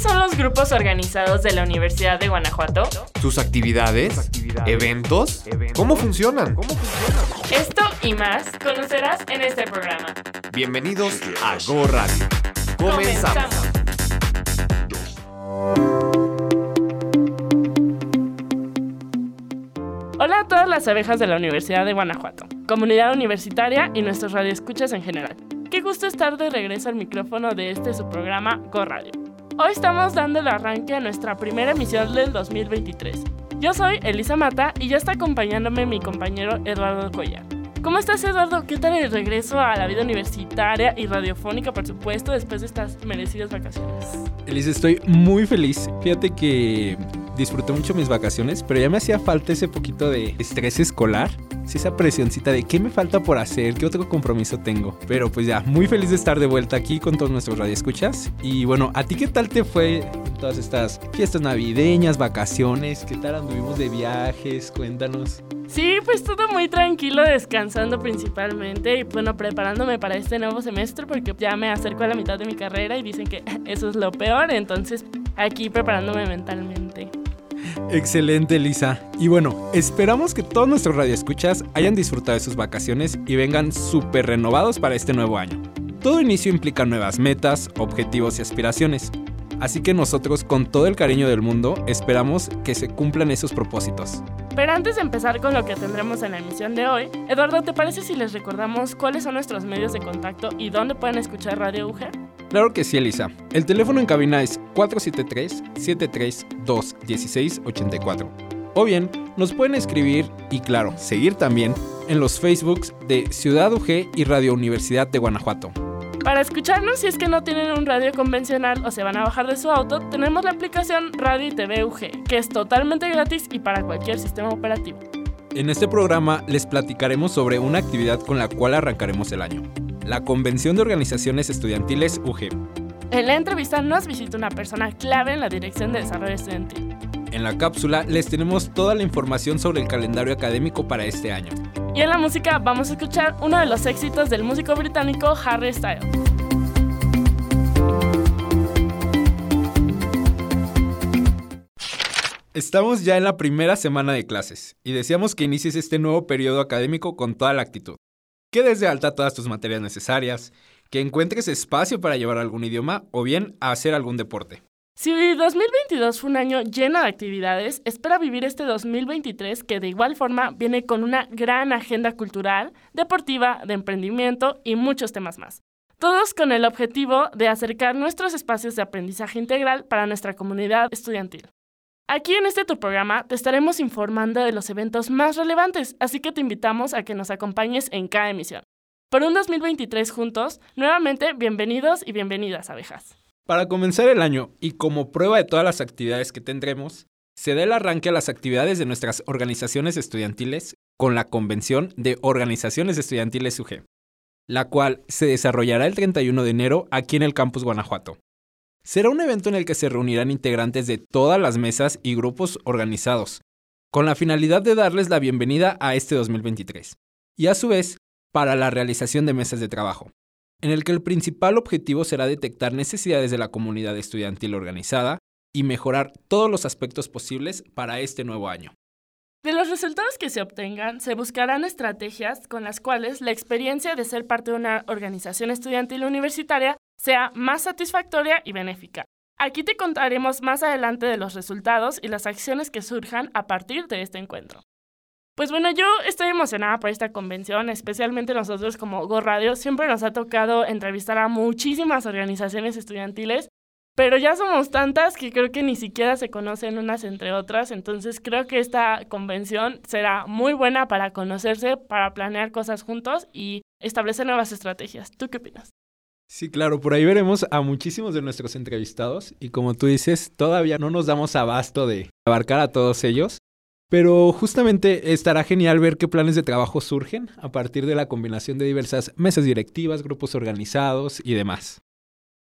¿Cuáles son los grupos organizados de la Universidad de Guanajuato? ¿Sus actividades? ¿Eventos? ¿Cómo funcionan? Esto y más conocerás en este programa. Bienvenidos a Go Radio. Comenzamos. Hola a todas las abejas de la Universidad de Guanajuato, comunidad universitaria y nuestros radioescuchas en general. Qué gusto estar de regreso al micrófono de este su programa Go Radio. Hoy estamos dando el arranque a nuestra primera emisión del 2023. Yo soy Elisa Mata y ya está acompañándome mi compañero Eduardo Collar. ¿Cómo estás Eduardo? ¿Qué tal el regreso a la vida universitaria y radiofónica, por supuesto, después de estas merecidas vacaciones? Elisa, estoy muy feliz. Fíjate que disfruté mucho mis vacaciones, pero ya me hacía falta ese poquito de estrés escolar. Sí, esa presioncita de qué me falta por hacer, qué otro compromiso tengo. Pero pues ya, muy feliz de estar de vuelta aquí con todos nuestros radioescuchas. Y bueno, ¿a ti qué tal te fue todas estas fiestas navideñas, vacaciones? ¿Qué tal anduvimos de viajes? Cuéntanos. Sí, pues todo muy tranquilo, descansando principalmente y bueno, preparándome para este nuevo semestre porque ya me acerco a la mitad de mi carrera y dicen que eso es lo peor, entonces aquí preparándome mentalmente. Excelente, Lisa. Y bueno, esperamos que todos nuestros radioescuchas hayan disfrutado de sus vacaciones y vengan súper renovados para este nuevo año. Todo inicio implica nuevas metas, objetivos y aspiraciones. Así que nosotros, con todo el cariño del mundo, esperamos que se cumplan esos propósitos. Pero antes de empezar con lo que tendremos en la emisión de hoy, Eduardo, ¿te parece si les recordamos cuáles son nuestros medios de contacto y dónde pueden escuchar Radio UG? Claro que sí, Elisa. El teléfono en cabina es 473-732-1684. O bien, nos pueden escribir y, claro, seguir también en los Facebooks de Ciudad UG y Radio Universidad de Guanajuato. Para escucharnos, si es que no tienen un radio convencional o se van a bajar de su auto, tenemos la aplicación Radio y TV UG, que es totalmente gratis y para cualquier sistema operativo. En este programa les platicaremos sobre una actividad con la cual arrancaremos el año, la Convención de Organizaciones Estudiantiles UG. En la entrevista nos visita una persona clave en la Dirección de Desarrollo Estudiantil. En la cápsula les tenemos toda la información sobre el calendario académico para este año. Y en la música vamos a escuchar uno de los éxitos del músico británico Harry Styles. Estamos ya en la primera semana de clases y deseamos que inicies este nuevo periodo académico con toda la actitud. Que des de alta todas tus materias necesarias, que encuentres espacio para llevar algún idioma o bien a hacer algún deporte. Si 2022 fue un año lleno de actividades, espera vivir este 2023 que de igual forma viene con una gran agenda cultural, deportiva, de emprendimiento y muchos temas más. Todos con el objetivo de acercar nuestros espacios de aprendizaje integral para nuestra comunidad estudiantil. Aquí en este tu programa te estaremos informando de los eventos más relevantes, así que te invitamos a que nos acompañes en cada emisión. Por un 2023 juntos, nuevamente bienvenidos y bienvenidas abejas. Para comenzar el año y como prueba de todas las actividades que tendremos, se da el arranque a las actividades de nuestras organizaciones estudiantiles con la Convención de Organizaciones Estudiantiles UG, la cual se desarrollará el 31 de enero aquí en el campus Guanajuato. Será un evento en el que se reunirán integrantes de todas las mesas y grupos organizados, con la finalidad de darles la bienvenida a este 2023, y a su vez para la realización de mesas de trabajo, en el que el principal objetivo será detectar necesidades de la comunidad estudiantil organizada y mejorar todos los aspectos posibles para este nuevo año. De los resultados que se obtengan, se buscarán estrategias con las cuales la experiencia de ser parte de una organización estudiantil universitaria sea más satisfactoria y benéfica. Aquí te contaremos más adelante de los resultados y las acciones que surjan a partir de este encuentro. Pues bueno, yo estoy emocionada por esta convención, especialmente nosotros como Go Radio. Siempre nos ha tocado entrevistar a muchísimas organizaciones estudiantiles, pero ya somos tantas que creo que ni siquiera se conocen unas entre otras. Entonces creo que esta convención será muy buena para conocerse, para planear cosas juntos y establecer nuevas estrategias. ¿Tú qué opinas? Sí, claro, por ahí veremos a muchísimos de nuestros entrevistados y como tú dices, todavía no nos damos abasto de abarcar a todos ellos, pero justamente estará genial ver qué planes de trabajo surgen a partir de la combinación de diversas mesas directivas, grupos organizados y demás.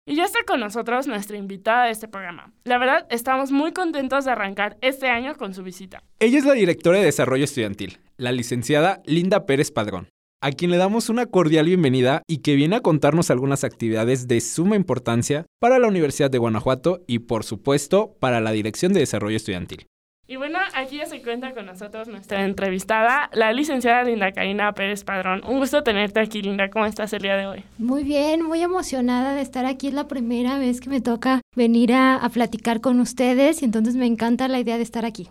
Y ya está con nosotros nuestra invitada de este programa. La verdad, estamos muy contentos de arrancar este año con su visita. Ella es la directora de Desarrollo Estudiantil, la licenciada Linda Pérez Padrón. a quien le damos una cordial bienvenida y que viene a contarnos algunas actividades de suma importancia para la Universidad de Guanajuato y por supuesto para la Dirección de Desarrollo Estudiantil. Y bueno, aquí ya se cuenta con nosotros nuestra entrevistada, la licenciada Linda Karina Pérez Padrón. Un gusto tenerte aquí, Linda. ¿Cómo estás el día de hoy? Muy bien, muy emocionada de estar aquí. Es la primera vez que me toca venir a, a platicar con ustedes y entonces me encanta la idea de estar aquí.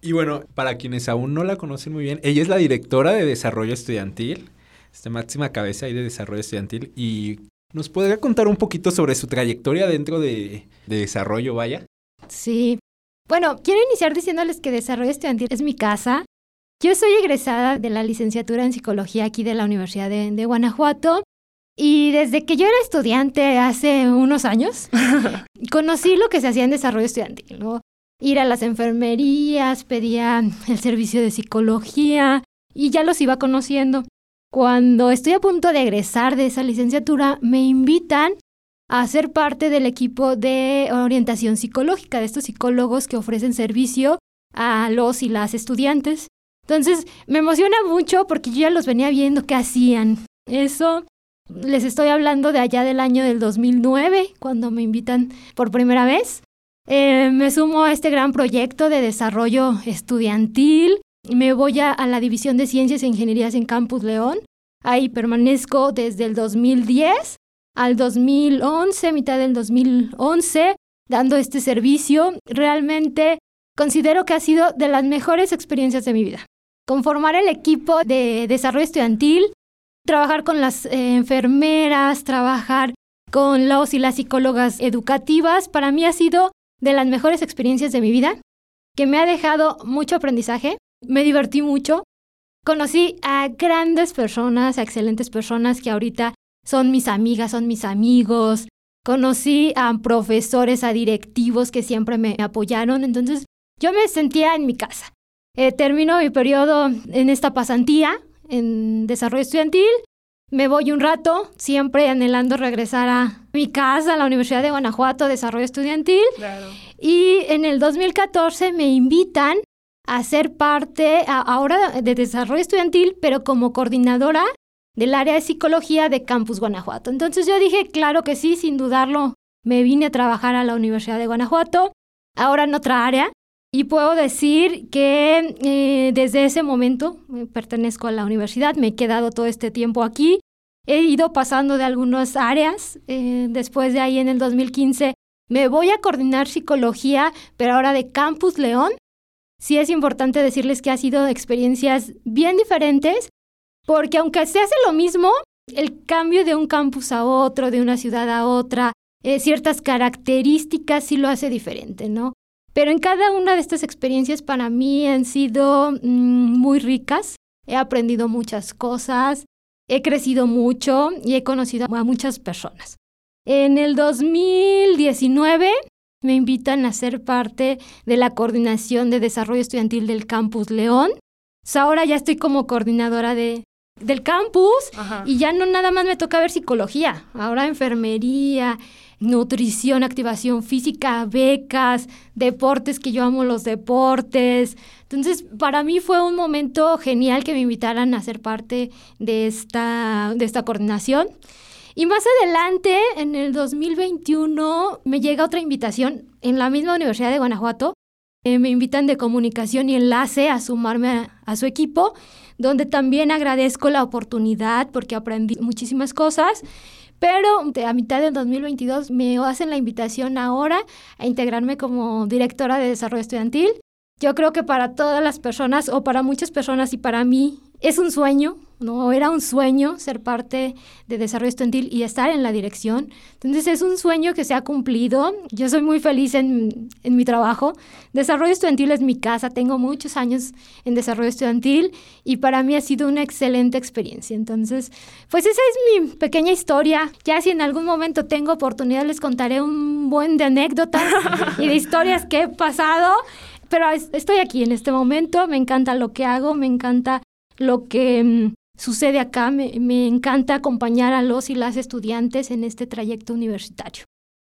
Y bueno, para quienes aún no la conocen muy bien, ella es la directora de Desarrollo Estudiantil, esta máxima cabeza ahí de Desarrollo Estudiantil, y nos podría contar un poquito sobre su trayectoria dentro de, de desarrollo, vaya. Sí, bueno, quiero iniciar diciéndoles que Desarrollo Estudiantil es mi casa. Yo soy egresada de la licenciatura en psicología aquí de la Universidad de, Guanajuato. Y desde que yo era estudiante hace unos años, conocí lo que se hacía en desarrollo estudiantil, ¿no? Ir a las enfermerías, pedía el servicio de psicología y ya los iba conociendo. Cuando estoy a punto de egresar de esa licenciatura, me invitan a ser parte del equipo de orientación psicológica, de estos psicólogos que ofrecen servicio a los y las estudiantes. Entonces, me emociona mucho porque yo ya los venía viendo qué hacían. Eso les estoy hablando de allá del año del 2009, cuando me invitan por primera vez. Eh, me sumo a este gran proyecto de desarrollo estudiantil. Me voy a, a la División de Ciencias e Ingenierías en Campus León. Ahí permanezco desde el 2010 al 2011, mitad del 2011, dando este servicio. Realmente considero que ha sido de las mejores experiencias de mi vida. Conformar el equipo de desarrollo estudiantil, trabajar con las enfermeras, trabajar con los y las psicólogas educativas, para mí ha sido de las mejores experiencias de mi vida, que me ha dejado mucho aprendizaje, me divertí mucho, conocí a grandes personas, a excelentes personas que ahorita son mis amigas, son mis amigos. Conocí a profesores, a directivos que siempre me apoyaron, entonces yo me sentía en mi casa. Eh, termino mi periodo en esta pasantía en desarrollo estudiantil, me voy un rato, siempre anhelando regresar a mi casa, a la Universidad de Guanajuato, desarrollo estudiantil. Y en el 2014 me invitan a ser parte ahora de desarrollo estudiantil, pero como coordinadora del área de psicología de Campus Guanajuato. Entonces yo dije, claro que sí, sin dudarlo, me vine a trabajar a la Universidad de Guanajuato, ahora en otra área, y puedo decir que eh, desde ese momento eh, pertenezco a la universidad, me he quedado todo este tiempo aquí, he ido pasando de algunas áreas, eh, después de ahí en el 2015 me voy a coordinar psicología, pero ahora de Campus León. Sí es importante decirles que ha sido experiencias bien diferentes, porque aunque se hace lo mismo, el cambio de un campus a otro, de una ciudad a otra, eh, ciertas características sí lo hace diferente, ¿no? Pero en cada una de estas experiencias para mí han sido mm, muy ricas. He aprendido muchas cosas, he crecido mucho y he conocido a muchas personas. En el 2019 me invitan a ser parte de la coordinación de desarrollo estudiantil del Campus León. ahora ya estoy como coordinadora de, del campus y ya no nada más me toca ver psicología, ahora enfermería, nutrición, activación física, becas, deportes, que yo amo los deportes. Entonces, para mí fue un momento genial que me invitaran a ser parte de esta, de esta coordinación. Y más adelante, en el 2021, me llega otra invitación en la misma Universidad de Guanajuato. Eh, me invitan de comunicación y enlace a sumarme a su equipo donde también agradezco la oportunidad porque aprendí muchísimas cosas. Pero a mitad del 2022 me hacen la invitación ahora a integrarme como directora de desarrollo estudiantil. Yo creo que para todas las personas o para muchas personas y para mí es un sueño ¿no? Era un sueño ser parte de Desarrollo Estudiantil y estar en la dirección. Entonces es un sueño que se ha cumplido. Yo soy muy feliz en, en mi trabajo. Desarrollo Estudiantil es mi casa. Tengo muchos años en Desarrollo Estudiantil y para mí ha sido una excelente experiencia. Entonces, pues esa es mi pequeña historia. Ya si en algún momento tengo oportunidad les contaré un buen de anécdotas y de historias que he pasado. Pero estoy aquí en este momento, me encanta lo que hago, me encanta lo que mm, sucede acá. Me, me encanta acompañar a los y las estudiantes en este trayecto universitario.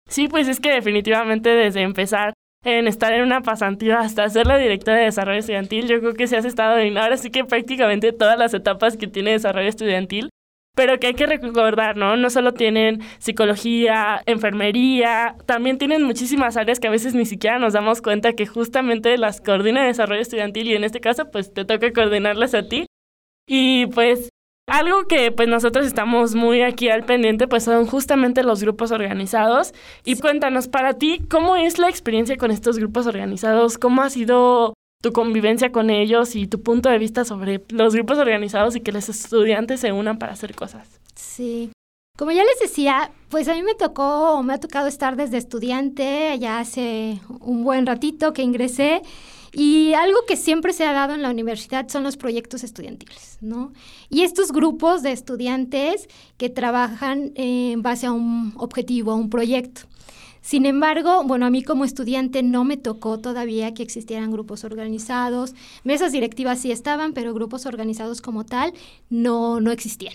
Sí, pues es que definitivamente desde empezar en estar en una pasantía hasta ser la directora de desarrollo estudiantil. Yo creo que si has estado en ahora sí que prácticamente todas las etapas que tiene desarrollo estudiantil pero que hay que recordar, ¿no? No solo tienen psicología, enfermería, también tienen muchísimas áreas que a veces ni siquiera nos damos cuenta que justamente las coordina desarrollo estudiantil y en este caso pues te toca coordinarlas a ti. Y pues algo que pues nosotros estamos muy aquí al pendiente pues son justamente los grupos organizados. Y cuéntanos para ti, ¿cómo es la experiencia con estos grupos organizados? ¿Cómo ha sido tu convivencia con ellos y tu punto de vista sobre los grupos organizados y que los estudiantes se unan para hacer cosas. Sí. Como ya les decía, pues a mí me tocó, me ha tocado estar desde estudiante, ya hace un buen ratito que ingresé, y algo que siempre se ha dado en la universidad son los proyectos estudiantiles, ¿no? Y estos grupos de estudiantes que trabajan en base a un objetivo, a un proyecto. Sin embargo, bueno, a mí como estudiante no me tocó todavía que existieran grupos organizados. Mesas directivas sí estaban, pero grupos organizados como tal no, no existían.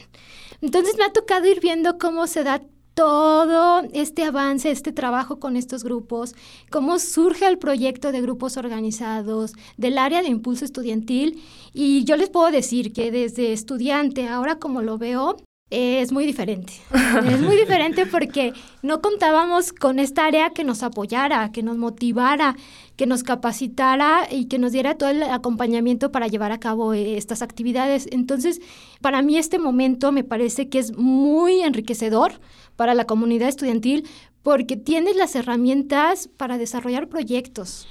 Entonces me ha tocado ir viendo cómo se da todo este avance, este trabajo con estos grupos, cómo surge el proyecto de grupos organizados del área de impulso estudiantil. Y yo les puedo decir que desde estudiante, ahora como lo veo, es muy diferente. es muy diferente porque no contábamos con esta área que nos apoyara, que nos motivara, que nos capacitara y que nos diera todo el acompañamiento para llevar a cabo eh, estas actividades. Entonces, para mí este momento me parece que es muy enriquecedor para la comunidad estudiantil porque tienes las herramientas para desarrollar proyectos.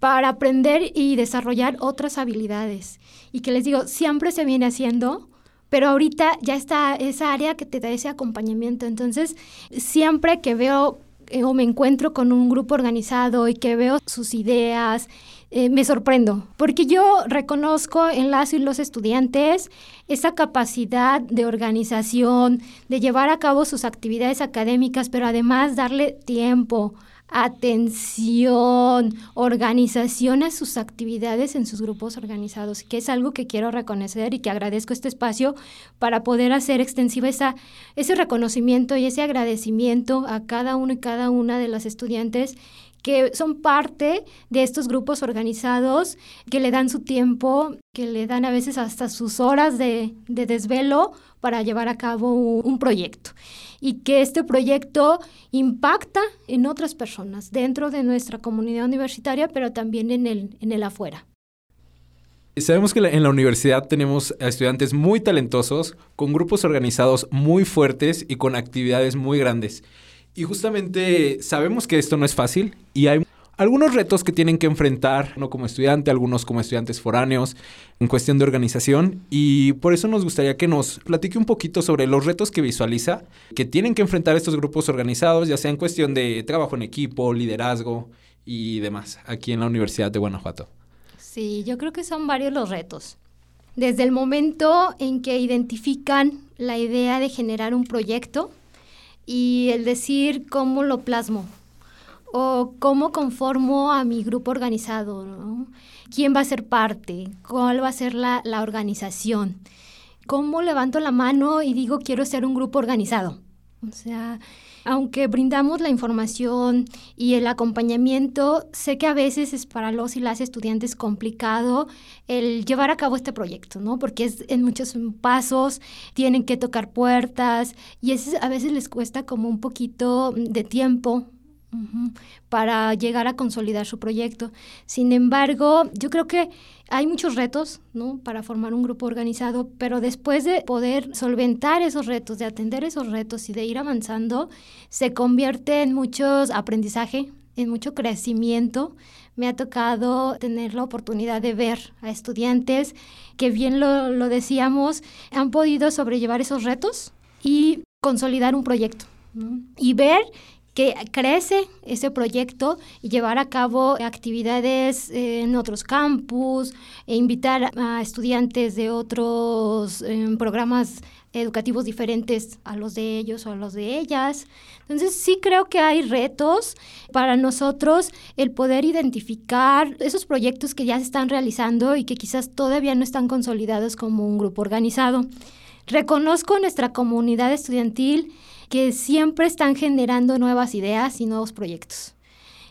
para aprender y desarrollar otras habilidades. Y que les digo, siempre se viene haciendo, pero ahorita ya está esa área que te da ese acompañamiento. Entonces, siempre que veo eh, o me encuentro con un grupo organizado y que veo sus ideas, eh, me sorprendo, porque yo reconozco en las y los estudiantes esa capacidad de organización, de llevar a cabo sus actividades académicas, pero además darle tiempo, atención, organización a sus actividades en sus grupos organizados, que es algo que quiero reconocer y que agradezco este espacio para poder hacer extensiva esa, ese reconocimiento y ese agradecimiento a cada uno y cada una de las estudiantes que son parte de estos grupos organizados, que le dan su tiempo, que le dan a veces hasta sus horas de, desvelo para llevar a cabo un proyecto y que este proyecto impacta en otras personas dentro de nuestra comunidad universitaria, pero también en el, en el afuera. Sabemos que en la universidad tenemos estudiantes muy talentosos, con grupos organizados muy fuertes y con actividades muy grandes. Y justamente sabemos que esto no es fácil y hay algunos retos que tienen que enfrentar, no como estudiante, algunos como estudiantes foráneos, en cuestión de organización. Y por eso nos gustaría que nos platique un poquito sobre los retos que visualiza, que tienen que enfrentar estos grupos organizados, ya sea en cuestión de trabajo en equipo, liderazgo y demás, aquí en la Universidad de Guanajuato. Sí, yo creo que son varios los retos. Desde el momento en que identifican la idea de generar un proyecto y el decir cómo lo plasmo, o cómo conformo a mi grupo organizado, ¿Quién va a ser parte? ¿Cuál va a ser la, la organización? ¿Cómo levanto la mano y digo quiero ser un grupo organizado? O sea, aunque brindamos la información y el acompañamiento, sé que a veces es para los y las estudiantes complicado el llevar a cabo este proyecto, ¿no? Porque es en muchos pasos, tienen que tocar puertas y a veces les cuesta como un poquito de tiempo para llegar a consolidar su proyecto. Sin embargo, yo creo que hay muchos retos ¿no? para formar un grupo organizado, pero después de poder solventar esos retos, de atender esos retos y de ir avanzando, se convierte en muchos aprendizaje, en mucho crecimiento. Me ha tocado tener la oportunidad de ver a estudiantes que bien lo, lo decíamos, han podido sobrellevar esos retos y consolidar un proyecto. Y ver que crece ese proyecto y llevar a cabo actividades en otros campus, e invitar a estudiantes de otros em, programas educativos diferentes a los de ellos o a los de ellas. Entonces sí creo que hay retos para nosotros el poder identificar esos proyectos que ya se están realizando y que quizás todavía no están consolidados como un grupo organizado. Reconozco nuestra comunidad estudiantil que siempre están generando nuevas ideas y nuevos proyectos.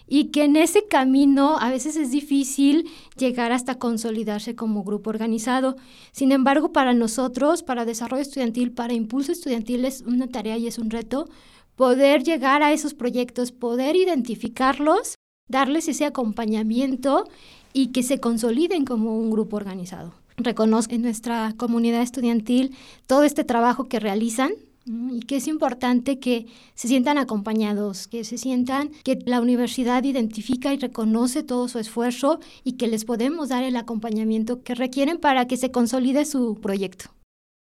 y que en ese camino a veces es difícil llegar hasta consolidarse como grupo organizado. Sin embargo, para nosotros, para desarrollo estudiantil, para impulso estudiantil es una tarea y es un reto poder llegar a esos proyectos, poder identificarlos, darles ese acompañamiento y que se consoliden como un grupo organizado. Reconozco en nuestra comunidad estudiantil todo este trabajo que realizan, y que es importante que se sientan acompañados, que se sientan que la universidad identifica y reconoce todo su esfuerzo y que les podemos dar el acompañamiento que requieren para que se consolide su proyecto.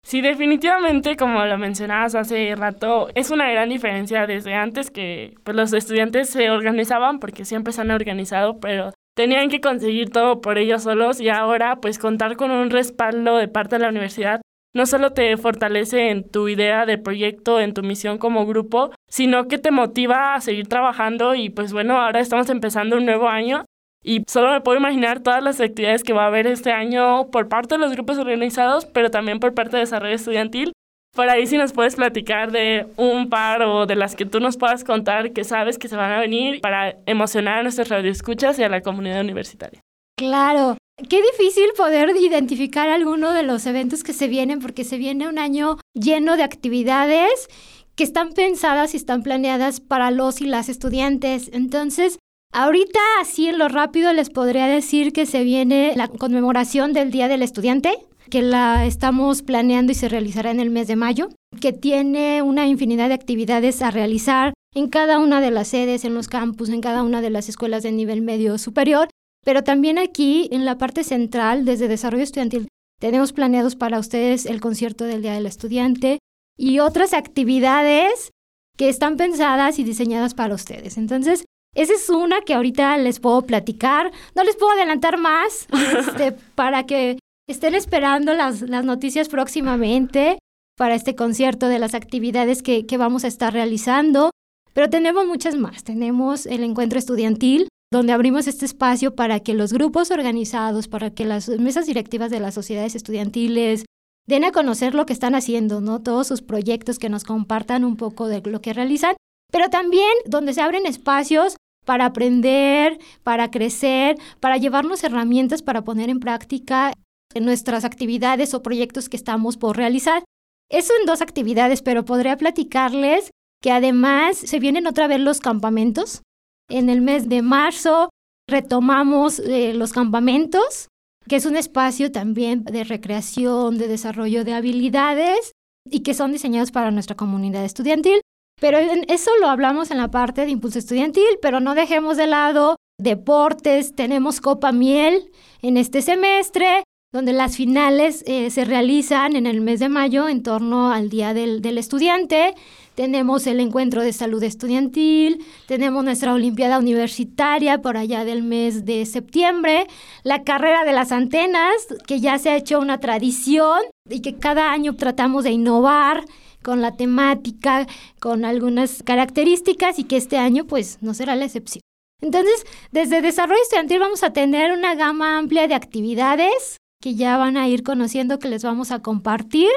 Sí, definitivamente, como lo mencionabas hace rato, es una gran diferencia desde antes que pues, los estudiantes se organizaban porque siempre se han organizado, pero tenían que conseguir todo por ellos solos y ahora pues contar con un respaldo de parte de la universidad no solo te fortalece en tu idea de proyecto, en tu misión como grupo, sino que te motiva a seguir trabajando y pues bueno, ahora estamos empezando un nuevo año y solo me puedo imaginar todas las actividades que va a haber este año por parte de los grupos organizados, pero también por parte de desarrollo estudiantil. Por ahí si nos puedes platicar de un par o de las que tú nos puedas contar que sabes que se van a venir para emocionar a nuestros radioescuchas y a la comunidad universitaria. Claro, Qué difícil poder identificar alguno de los eventos que se vienen porque se viene un año lleno de actividades que están pensadas y están planeadas para los y las estudiantes. Entonces, ahorita así en lo rápido les podría decir que se viene la conmemoración del Día del Estudiante, que la estamos planeando y se realizará en el mes de mayo, que tiene una infinidad de actividades a realizar en cada una de las sedes, en los campus, en cada una de las escuelas de nivel medio superior pero también aquí, en la parte central, desde Desarrollo Estudiantil, tenemos planeados para ustedes el concierto del Día del Estudiante y otras actividades que están pensadas y diseñadas para ustedes. Entonces, esa es una que ahorita les puedo platicar. No les puedo adelantar más este, para que estén esperando las, noticias próximamente para este concierto de las actividades que vamos a estar realizando. Pero tenemos muchas más. Tenemos el encuentro estudiantil donde abrimos este espacio para que los grupos organizados, para que las mesas directivas de las sociedades estudiantiles den a conocer lo que están haciendo, ¿no? Todos sus proyectos, que nos compartan un poco de lo que realizan, pero también donde se abren espacios para aprender, para crecer, para llevarnos herramientas para poner en práctica en nuestras actividades o proyectos que estamos por realizar. Eso en dos actividades, pero podría platicarles que además se vienen otra vez los campamentos en el mes de marzo retomamos eh, los campamentos, que es un espacio también de recreación, de desarrollo de habilidades y que son diseñados para nuestra comunidad estudiantil. Pero eso lo hablamos en la parte de impulso estudiantil, pero no dejemos de lado deportes, tenemos Copa Miel en este semestre, donde las finales eh, se realizan en el mes de mayo en torno al Día del, del Estudiante tenemos el encuentro de salud estudiantil, tenemos nuestra Olimpiada Universitaria por allá del mes de septiembre, la carrera de las antenas, que ya se ha hecho una tradición y que cada año tratamos de innovar con la temática, con algunas características y que este año pues no será la excepción. Entonces, desde Desarrollo Estudiantil vamos a tener una gama amplia de actividades que ya van a ir conociendo, que les vamos a compartir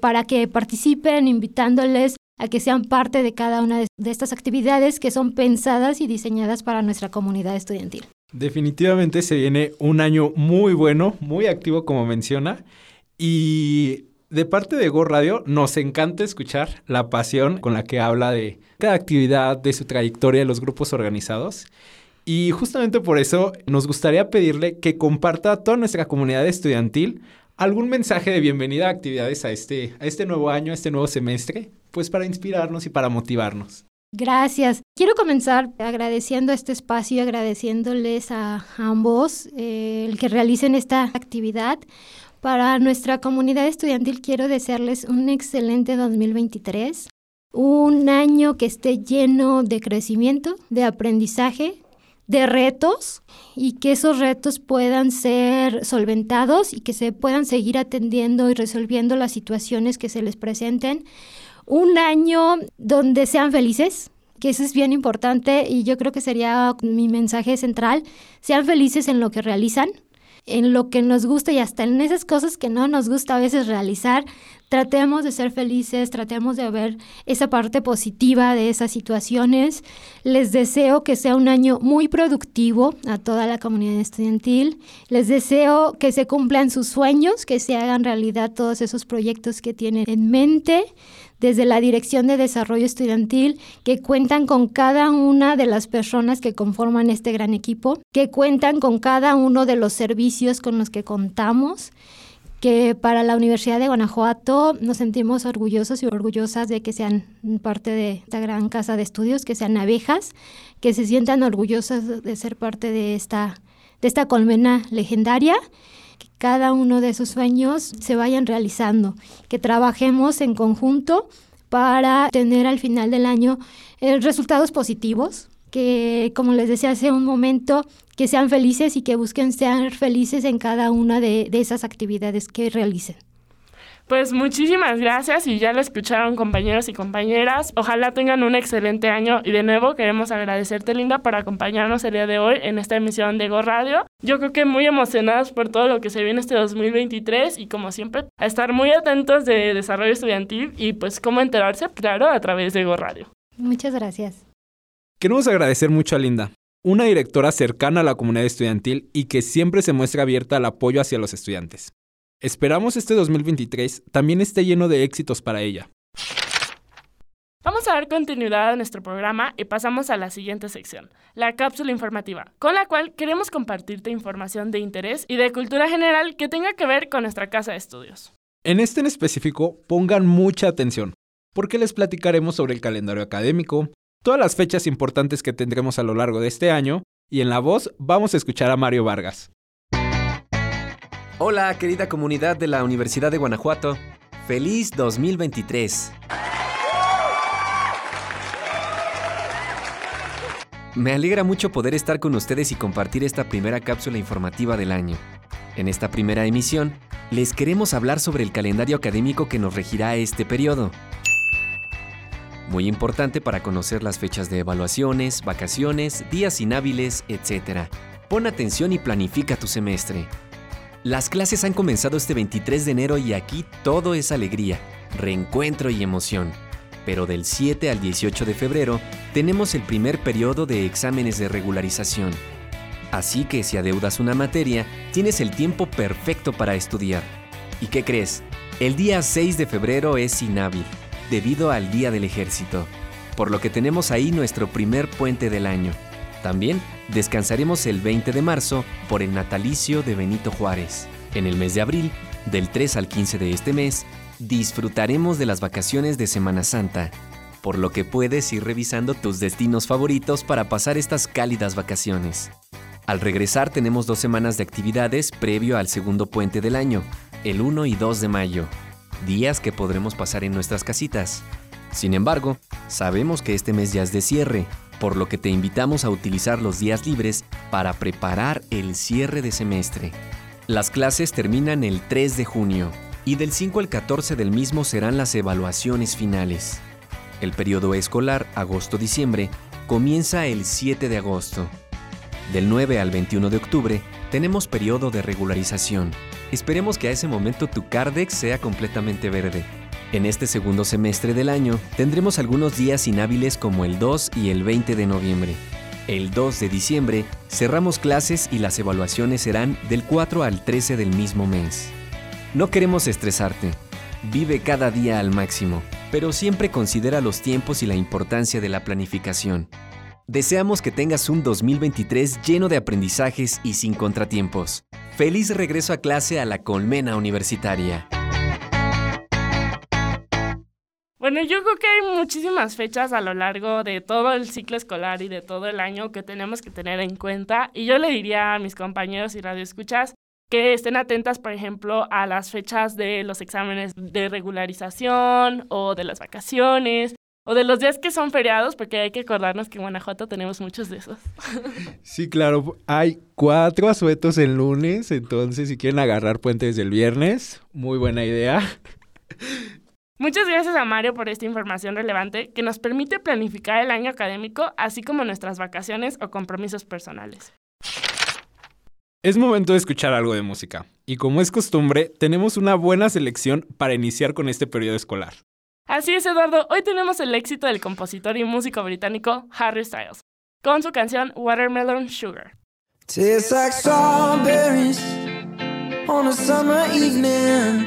para que participen, invitándoles a que sean parte de cada una de estas actividades que son pensadas y diseñadas para nuestra comunidad estudiantil. Definitivamente se viene un año muy bueno, muy activo como menciona, y de parte de Go Radio nos encanta escuchar la pasión con la que habla de cada actividad, de su trayectoria de los grupos organizados. Y justamente por eso nos gustaría pedirle que comparta a toda nuestra comunidad estudiantil algún mensaje de bienvenida a actividades a este, a este nuevo año, a este nuevo semestre, pues para inspirarnos y para motivarnos. Gracias. Quiero comenzar agradeciendo este espacio y agradeciéndoles a ambos eh, el que realicen esta actividad. Para nuestra comunidad estudiantil quiero desearles un excelente 2023, un año que esté lleno de crecimiento, de aprendizaje, de retos y que esos retos puedan ser solventados y que se puedan seguir atendiendo y resolviendo las situaciones que se les presenten. Un año donde sean felices, que eso es bien importante y yo creo que sería mi mensaje central, sean felices en lo que realizan, en lo que nos gusta y hasta en esas cosas que no nos gusta a veces realizar, tratemos de ser felices, tratemos de ver esa parte positiva de esas situaciones. Les deseo que sea un año muy productivo a toda la comunidad estudiantil. Les deseo que se cumplan sus sueños, que se hagan realidad todos esos proyectos que tienen en mente desde la Dirección de Desarrollo Estudiantil, que cuentan con cada una de las personas que conforman este gran equipo, que cuentan con cada uno de los servicios con los que contamos que para la Universidad de Guanajuato nos sentimos orgullosos y orgullosas de que sean parte de esta gran casa de estudios, que sean abejas, que se sientan orgullosas de ser parte de esta, de esta colmena legendaria cada uno de sus sueños se vayan realizando, que trabajemos en conjunto para tener al final del año eh, resultados positivos, que como les decía hace un momento, que sean felices y que busquen ser felices en cada una de esas actividades que realicen. Pues muchísimas gracias y ya lo escucharon compañeros y compañeras. Ojalá tengan un excelente año y de nuevo queremos agradecerte Linda por acompañarnos el día de hoy en esta emisión de Go Radio. Yo creo que muy emocionados por todo lo que se viene este 2023 y como siempre a estar muy atentos de desarrollo estudiantil y pues cómo enterarse, claro, a través de Go Radio. Muchas gracias. Queremos agradecer mucho a Linda, una directora cercana a la comunidad estudiantil y que siempre se muestra abierta al apoyo hacia los estudiantes. Esperamos este 2023 también esté lleno de éxitos para ella. Vamos a dar continuidad a nuestro programa y pasamos a la siguiente sección, la cápsula informativa, con la cual queremos compartirte información de interés y de cultura general que tenga que ver con nuestra casa de estudios. En este en específico, pongan mucha atención, porque les platicaremos sobre el calendario académico, todas las fechas importantes que tendremos a lo largo de este año, y en la voz vamos a escuchar a Mario Vargas. Hola, querida comunidad de la Universidad de Guanajuato. Feliz 2023. Me alegra mucho poder estar con ustedes y compartir esta primera cápsula informativa del año. En esta primera emisión, les queremos hablar sobre el calendario académico que nos regirá este periodo. Muy importante para conocer las fechas de evaluaciones, vacaciones, días inhábiles, etc. Pon atención y planifica tu semestre. Las clases han comenzado este 23 de enero y aquí todo es alegría, reencuentro y emoción. Pero del 7 al 18 de febrero tenemos el primer periodo de exámenes de regularización. Así que si adeudas una materia, tienes el tiempo perfecto para estudiar. ¿Y qué crees? El día 6 de febrero es inhábil, debido al Día del Ejército, por lo que tenemos ahí nuestro primer puente del año. También descansaremos el 20 de marzo por el natalicio de Benito Juárez. En el mes de abril, del 3 al 15 de este mes, disfrutaremos de las vacaciones de Semana Santa, por lo que puedes ir revisando tus destinos favoritos para pasar estas cálidas vacaciones. Al regresar tenemos dos semanas de actividades previo al segundo puente del año, el 1 y 2 de mayo, días que podremos pasar en nuestras casitas. Sin embargo, sabemos que este mes ya es de cierre, por lo que te invitamos a utilizar los días libres para preparar el cierre de semestre. Las clases terminan el 3 de junio y del 5 al 14 del mismo serán las evaluaciones finales. El periodo escolar agosto-diciembre comienza el 7 de agosto. Del 9 al 21 de octubre tenemos periodo de regularización. Esperemos que a ese momento tu Cardex sea completamente verde en este segundo semestre del año tendremos algunos días inhábiles como el 2 y el 20 de noviembre. El 2 de diciembre cerramos clases y las evaluaciones serán del 4 al 13 del mismo mes. No queremos estresarte. Vive cada día al máximo, pero siempre considera los tiempos y la importancia de la planificación. Deseamos que tengas un 2023 lleno de aprendizajes y sin contratiempos. Feliz regreso a clase a la Colmena Universitaria. Bueno, yo creo que hay muchísimas fechas a lo largo de todo el ciclo escolar y de todo el año que tenemos que tener en cuenta. Y yo le diría a mis compañeros y radioescuchas que estén atentas, por ejemplo, a las fechas de los exámenes de regularización o de las vacaciones o de los días que son feriados, porque hay que acordarnos que en Guanajuato tenemos muchos de esos. Sí, claro, hay cuatro asuetos el lunes, entonces si quieren agarrar puentes del viernes, muy buena idea. Muchas gracias a Mario por esta información relevante que nos permite planificar el año académico, así como nuestras vacaciones o compromisos personales. Es momento de escuchar algo de música. Y como es costumbre, tenemos una buena selección para iniciar con este periodo escolar. Así es, Eduardo. Hoy tenemos el éxito del compositor y músico británico Harry Styles, con su canción Watermelon Sugar. Tastes like strawberries on a summer evening,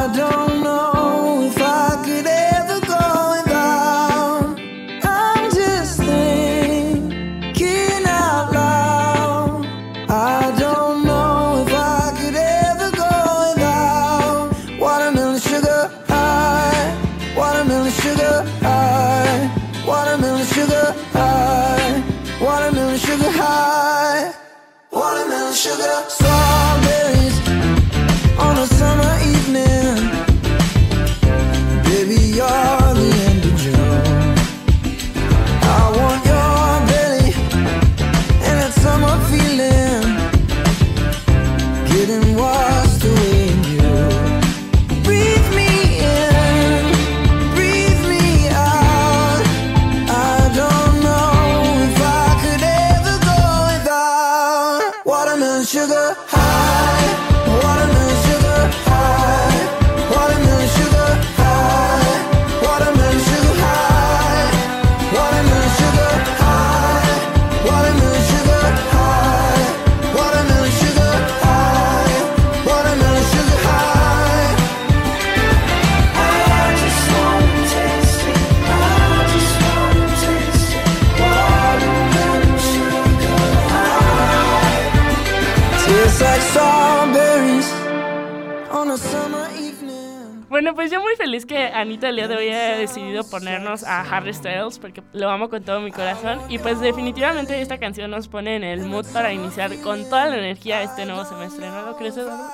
el día de hoy haya decidido ponernos a Harry Styles porque lo amo con todo mi corazón y pues definitivamente esta canción nos pone en el mood para iniciar con toda la energía este nuevo semestre, ¿no lo crees, Eduardo?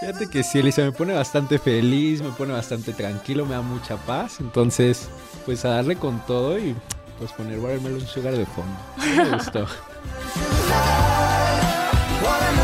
Fíjate que sí, Elisa, me pone bastante feliz, me pone bastante tranquilo, me da mucha paz. Entonces, pues a darle con todo y pues poner Watermelon Sugar de fondo. Me gustó.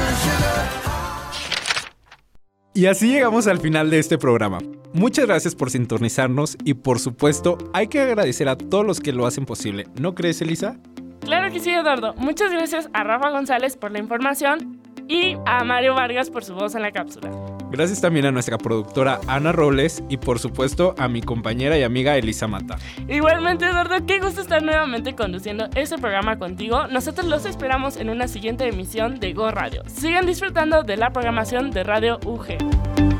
Y así llegamos al final de este programa. Muchas gracias por sintonizarnos y por supuesto hay que agradecer a todos los que lo hacen posible. ¿No crees, Elisa? Claro que sí, Eduardo. Muchas gracias a Rafa González por la información y a Mario Vargas por su voz en la cápsula. Gracias también a nuestra productora Ana Robles y por supuesto a mi compañera y amiga Elisa Mata. Igualmente, Eduardo, qué gusto estar nuevamente conduciendo este programa contigo. Nosotros los esperamos en una siguiente emisión de Go Radio. Sigan disfrutando de la programación de Radio UG.